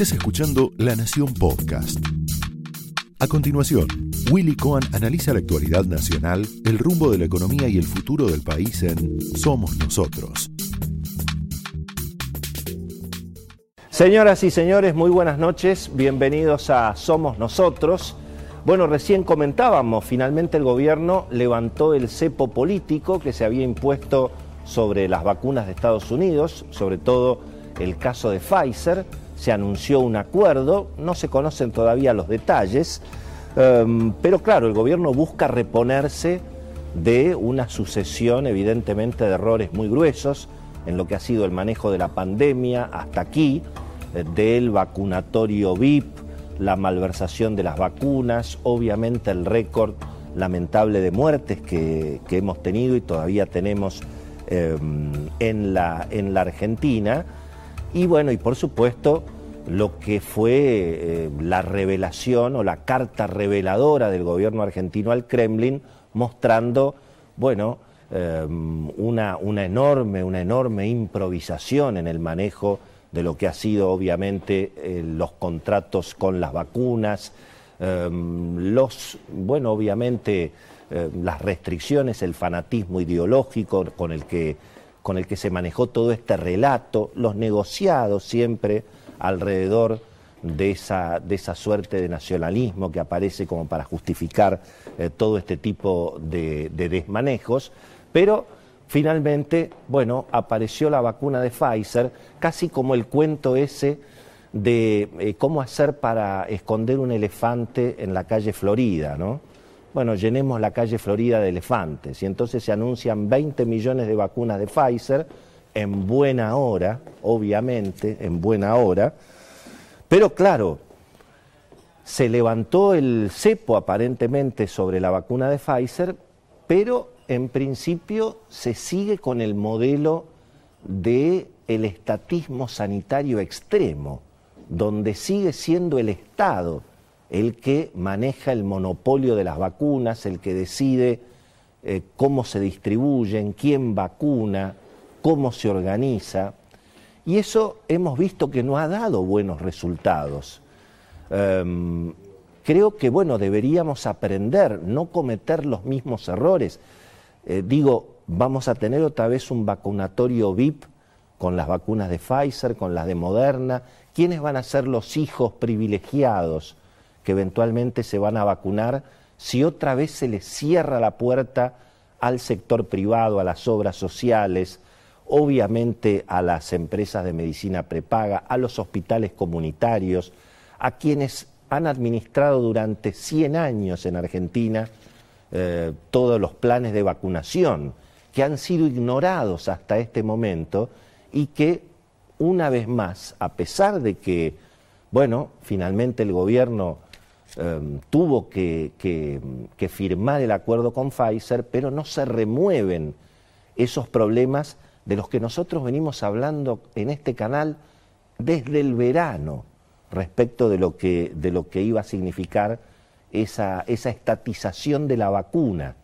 Estás escuchando La Nación Podcast. A continuación, Willy Cohen analiza la actualidad nacional, el rumbo de la economía y el futuro del país en Somos Nosotros. Señoras y señores, muy buenas noches, bienvenidos a Somos Nosotros. Bueno, recién comentábamos, finalmente el gobierno levantó el cepo político que se había impuesto sobre las vacunas de Estados Unidos, sobre todo el caso de Pfizer. Se anunció un acuerdo, no se conocen todavía los detalles, em, pero claro, el gobierno busca reponerse de una sucesión evidentemente de errores muy gruesos en lo que ha sido el manejo de la pandemia hasta aquí, eh, del vacunatorio VIP, la malversación de las vacunas, obviamente el récord lamentable de muertes que, que hemos tenido y todavía tenemos Em, en, la, en la Argentina. Y bueno, y por supuesto lo que fue eh, la revelación o la carta reveladora del gobierno argentino al Kremlin, mostrando, bueno, em, una, una, enorme, una enorme improvisación en el manejo de lo que ha sido obviamente eh, los contratos con las vacunas, em, los, bueno, obviamente eh, las restricciones, el fanatismo ideológico con el, que, con el que se manejó todo este relato, los negociados siempre alrededor de esa, de esa suerte de nacionalismo que aparece como para justificar eh, todo este tipo de, desmanejos, pero finalmente, bueno, apareció la vacuna de Pfizer, casi como el cuento ese de eh, cómo hacer para esconder un elefante en la calle Florida, ¿no? Bueno, llenemos la calle Florida de elefantes. Y entonces se anuncian 20 millones de vacunas de Pfizer en buena hora, obviamente, en buena hora. Pero claro, se levantó el cepo aparentemente sobre la vacuna de Pfizer, pero en principio se sigue con el modelo de el estatismo sanitario extremo, donde sigue siendo el Estado el que maneja el monopolio de las vacunas, el que decide eh, cómo se distribuyen, quién vacuna, cómo se organiza. Y eso hemos visto que no ha dado buenos resultados. Em, creo que, bueno, deberíamos aprender, no cometer los mismos errores. Eh, digo, vamos a tener otra vez un vacunatorio VIP con las vacunas de Pfizer, con las de Moderna. ¿Quiénes van a ser los hijos privilegiados? Que eventualmente se van a vacunar si otra vez se les cierra la puerta al sector privado, a las obras sociales, obviamente a las empresas de medicina prepaga, a los hospitales comunitarios, a quienes han administrado durante 100 años en Argentina eh, todos los planes de vacunación, que han sido ignorados hasta este momento y que, una vez más, a pesar de que, bueno, finalmente el gobierno Em, tuvo que, firmar el acuerdo con Pfizer, pero no se remueven esos problemas de los que nosotros venimos hablando en este canal desde el verano respecto de lo que, iba a significar esa, estatización de la vacuna.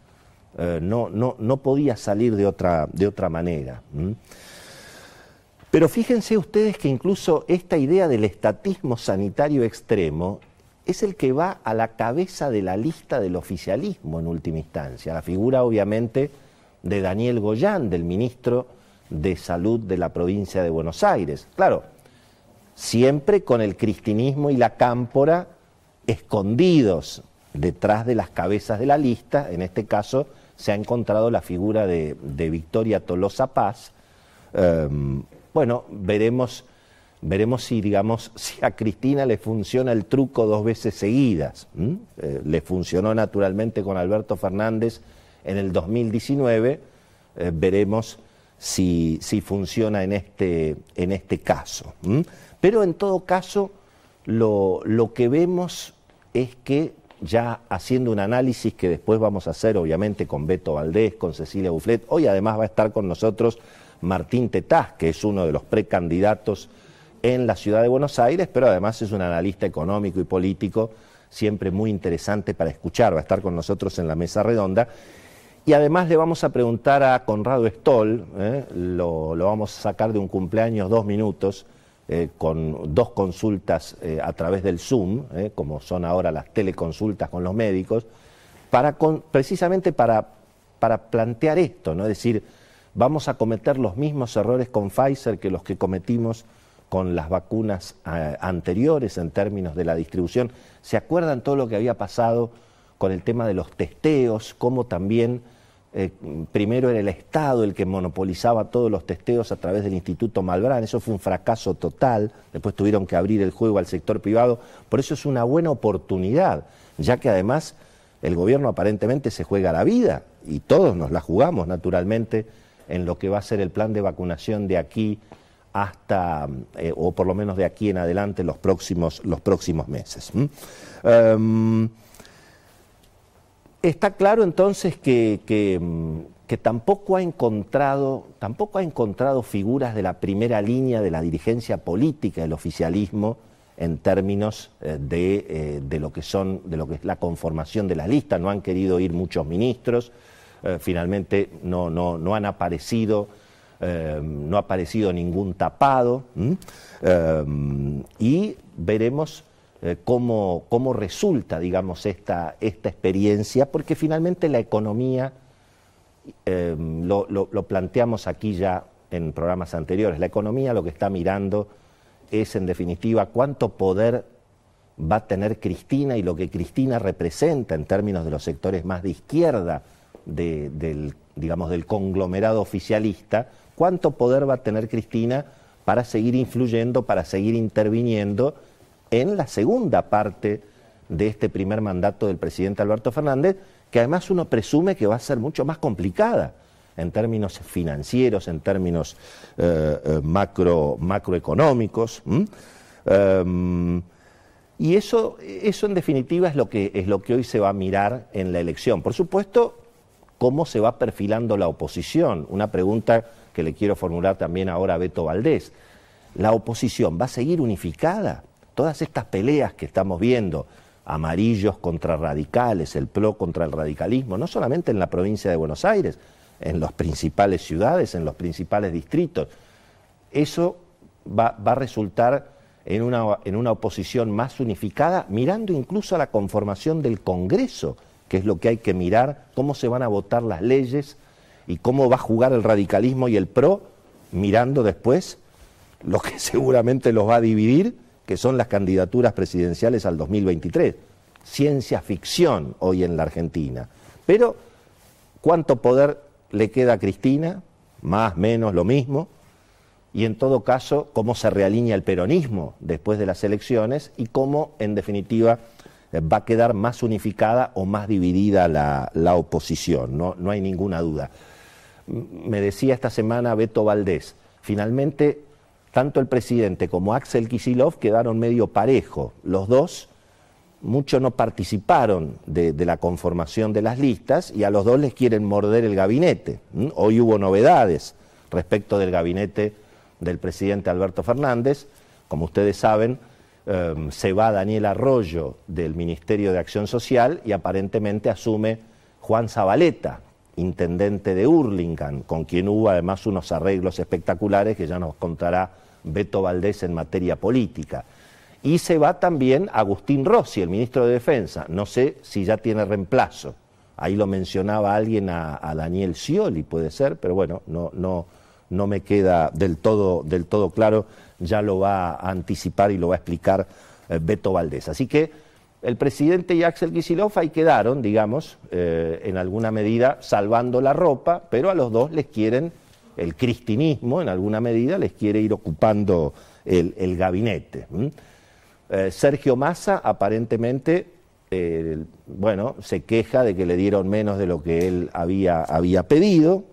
Eh, no, podía salir de otra manera. Pero fíjense ustedes que incluso esta idea del estatismo sanitario extremo es el que va a la cabeza de la lista del oficialismo en última instancia. La figura obviamente de Daniel Goyán, del ministro de Salud de la provincia de Buenos Aires. Claro, siempre con el cristinismo y la cámpora escondidos detrás de las cabezas de la lista, en este caso se ha encontrado la figura de, Victoria Tolosa Paz. Em, bueno, veremos veremos si, digamos, si a Cristina le funciona el truco dos veces seguidas. Eh, le funcionó naturalmente con Alberto Fernández en el 2019, eh, veremos si, si, funciona en este, en este caso. Pero en todo caso, lo, lo que vemos es que ya haciendo un análisis que después vamos a hacer, obviamente, con Beto Valdés, con Cecilia Bufflet, hoy además va a estar con nosotros Martín Tetaz, que es uno de los precandidatos en la ciudad de Buenos Aires, pero además es un analista económico y político siempre muy interesante para escuchar, va a estar con nosotros en la mesa redonda. Y además le vamos a preguntar a Conrado Stoll, ¿eh? lo, vamos a sacar de un cumpleaños dos minutos, eh, con dos consultas eh, a través del Zoom, como son ahora las teleconsultas con los médicos, para precisamente para plantear esto, ¿no? es decir, vamos a cometer los mismos errores con Pfizer que los que cometimos con las vacunas anteriores en términos de la distribución. ¿Se acuerdan todo lo que había pasado con el tema de los testeos, cómo también eh, primero era el Estado el que monopolizaba todos los testeos a través del Instituto Malbrán, eso fue un fracaso total, después tuvieron que abrir el juego al sector privado, por eso es una buena oportunidad, ya que además el gobierno aparentemente se juega la vida y todos nos la jugamos naturalmente en lo que va a ser el plan de vacunación de aquí hasta, eh, o por lo menos de aquí en adelante, los próximos, los próximos meses. Está claro entonces que, mm, que, tampoco, ha encontrado, tampoco ha encontrado figuras de la primera línea de la dirigencia política del oficialismo en términos eh, de, eh, de, lo que son, de lo que es la conformación de la lista. No han querido ir muchos ministros, finalmente no, no, no, han aparecido, no ha aparecido ningún tapado y veremos eh, cómo, resulta, digamos, esta, esta experiencia, porque finalmente la economía, eh, lo, planteamos aquí ya en programas anteriores, la economía lo que está mirando es, en definitiva, cuánto poder va a tener Cristina y lo que Cristina representa en términos de los sectores más de izquierda del, digamos, del conglomerado oficialista, cuánto poder va a tener Cristina para seguir influyendo, para seguir interviniendo en la segunda parte de este primer mandato del presidente Alberto Fernández, que además uno presume que va a ser mucho más complicada en términos financieros, en términos eh, eh, macro, macroeconómicos. Em, y eso, eso en definitiva es lo, que, es lo que hoy se va a mirar en la elección. Por supuesto, cómo se va perfilando la oposición. Una pregunta que le quiero formular también ahora a Beto Valdés. ¿La oposición va a seguir unificada? todas estas peleas que estamos viendo, amarillos contra radicales, el PRO contra el radicalismo, no solamente en la provincia de Buenos Aires, en las principales ciudades, en los principales distritos, eso va, a resultar en una, en una oposición más unificada, mirando incluso a la conformación del Congreso, que es lo que hay que mirar, cómo se van a votar las leyes y cómo va a jugar el radicalismo y el PRO, mirando después lo que seguramente los va a dividir que son las candidaturas presidenciales al 2023. Ciencia ficción hoy en la Argentina. Pero, ¿cuánto poder le queda a Cristina? Más, menos, lo mismo. Y en todo caso, cómo se realinea el peronismo después de las elecciones y cómo, en definitiva, va a quedar más unificada o más dividida la, la oposición. No, no hay ninguna duda. Me decía esta semana Beto Valdés, finalmente tanto el presidente como Axel Kisilov quedaron medio parejo. Los dos, muchos no participaron de, la conformación de las listas y a los dos les quieren morder el gabinete. Hoy hubo novedades respecto del gabinete del presidente Alberto Fernández. Como ustedes saben, em, se va Daniel Arroyo del Ministerio de Acción Social y aparentemente asume Juan Zabaleta, intendente de Hurlingham, con quien hubo además unos arreglos espectaculares que ya nos contará Beto Valdés en materia política. Y se va también Agustín Rossi, el ministro de Defensa. No sé si ya tiene reemplazo. Ahí lo mencionaba alguien a, Daniel Scioli, puede ser, pero bueno, no, no, no me queda del todo, del todo claro. Ya lo va a anticipar y lo va a explicar eh, Beto Valdés. Así que el presidente y Axel Kicillof ahí quedaron, digamos, eh, en alguna medida salvando la ropa, pero a los dos les quieren el cristinismo, en alguna medida, les quiere ir ocupando el, gabinete. Eh, Sergio Massa, aparentemente, bueno, se queja de que le dieron menos de lo que él había, había pedido.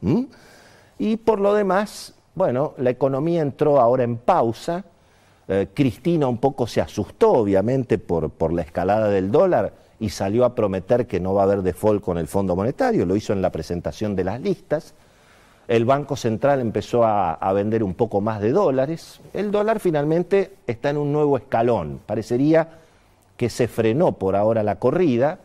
Y por lo demás, bueno, la economía entró ahora en pausa. Eh, Cristina un poco se asustó, obviamente, por, la escalada del dólar y salió a prometer que no va a haber default con el Fondo Monetario. Lo hizo en la presentación de las listas el Banco Central empezó a, vender un poco más de dólares, el dólar finalmente está en un nuevo escalón. Parecería que se frenó por ahora la corrida.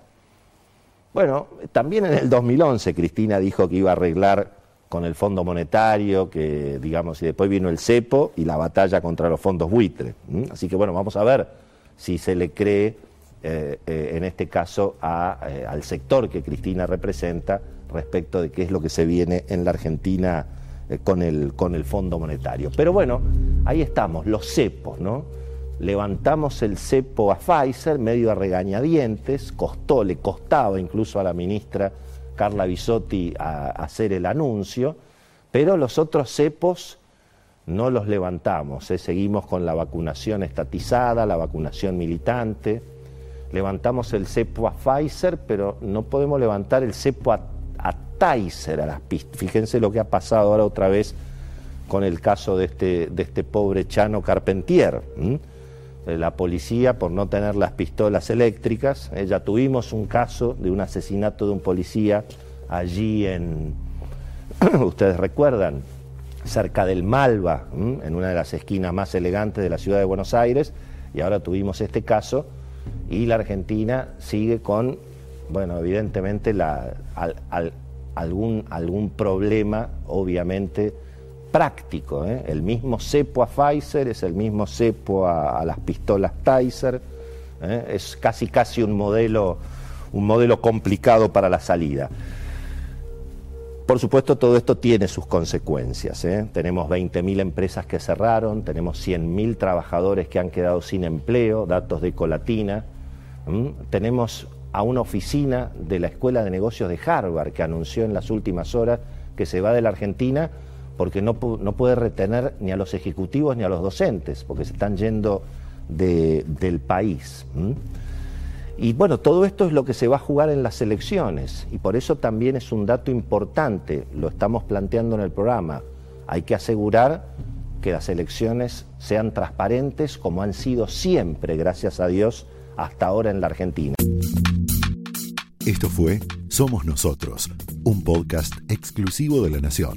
Bueno, también en el 2011 Cristina dijo que iba a arreglar con el Fondo Monetario, que digamos, y después vino el cepo y la batalla contra los fondos buitre. Así que bueno, vamos a ver si se le cree eh, eh, en este caso eh, al sector que Cristina representa respecto de qué es lo que se viene en la Argentina con, el, con el Fondo Monetario. Pero bueno, ahí estamos, los cepos, ¿no? Levantamos el cepo a Pfizer, medio a regañadientes, costó, le costaba incluso a la ministra Carla Bisotti a, hacer el anuncio, pero los otros cepos no los levantamos, seguimos con la vacunación estatizada, la vacunación militante, levantamos el cepo a Pfizer, pero no podemos levantar el cepo a, a Tizer, a las Fíjense lo que ha pasado ahora otra vez con el caso de este, de este pobre Chano Carpentier. La policía, por no tener las pistolas eléctricas, eh, ya tuvimos un caso de un asesinato de un policía allí en, ustedes recuerdan, cerca del Malva, en una de las esquinas más elegantes de la ciudad de Buenos Aires, y ahora tuvimos este caso y la Argentina sigue con, bueno, evidentemente la, algún, algún problema, obviamente, práctico. ¿eh? El mismo cepo a Pfizer es el mismo cepo a, las pistolas Tizer. ¿eh? Es casi casi un modelo, un modelo complicado para la salida. Por supuesto, todo esto tiene sus consecuencias. ¿eh? Tenemos 20.000 empresas que cerraron, tenemos 100.000 trabajadores que han quedado sin empleo, datos de Colatina. Tenemos a una oficina de la Escuela de Negocios de Harvard que anunció en las últimas horas que se va de la Argentina porque no, puede retener ni a los ejecutivos ni a los docentes, porque se están yendo del país. Y bueno, todo esto es lo que se va a jugar en las elecciones y por eso también es un dato importante, lo estamos planteando en el programa. Hay que asegurar que las elecciones sean transparentes como han sido siempre, gracias a Dios, hasta ahora en la Argentina. Esto fue Somos Nosotros, un podcast exclusivo de La Nación.